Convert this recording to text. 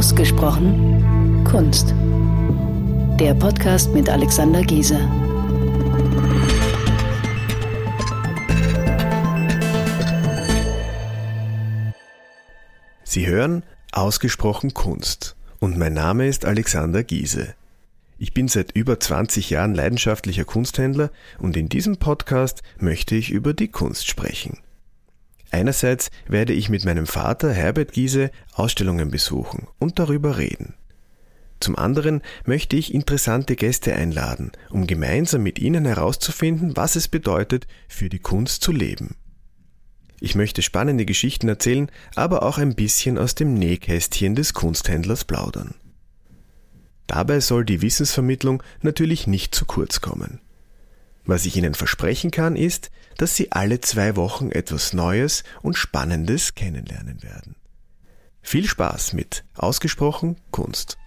Ausgesprochen Kunst. Der Podcast mit Alexander Giese. Sie hören Ausgesprochen Kunst und mein Name ist Alexander Giese. Ich bin seit über 20 Jahren leidenschaftlicher Kunsthändler und in diesem Podcast möchte ich über die Kunst sprechen. Einerseits werde ich mit meinem Vater Herbert Giese Ausstellungen besuchen und darüber reden. Zum anderen möchte ich interessante Gäste einladen, um gemeinsam mit ihnen herauszufinden, was es bedeutet, für die Kunst zu leben. Ich möchte spannende Geschichten erzählen, aber auch ein bisschen aus dem Nähkästchen des Kunsthändlers plaudern. Dabei soll die Wissensvermittlung natürlich nicht zu kurz kommen. Was ich Ihnen versprechen kann, ist, dass Sie alle zwei Wochen etwas Neues und Spannendes kennenlernen werden. Viel Spaß mit Ausgesprochen Kunst.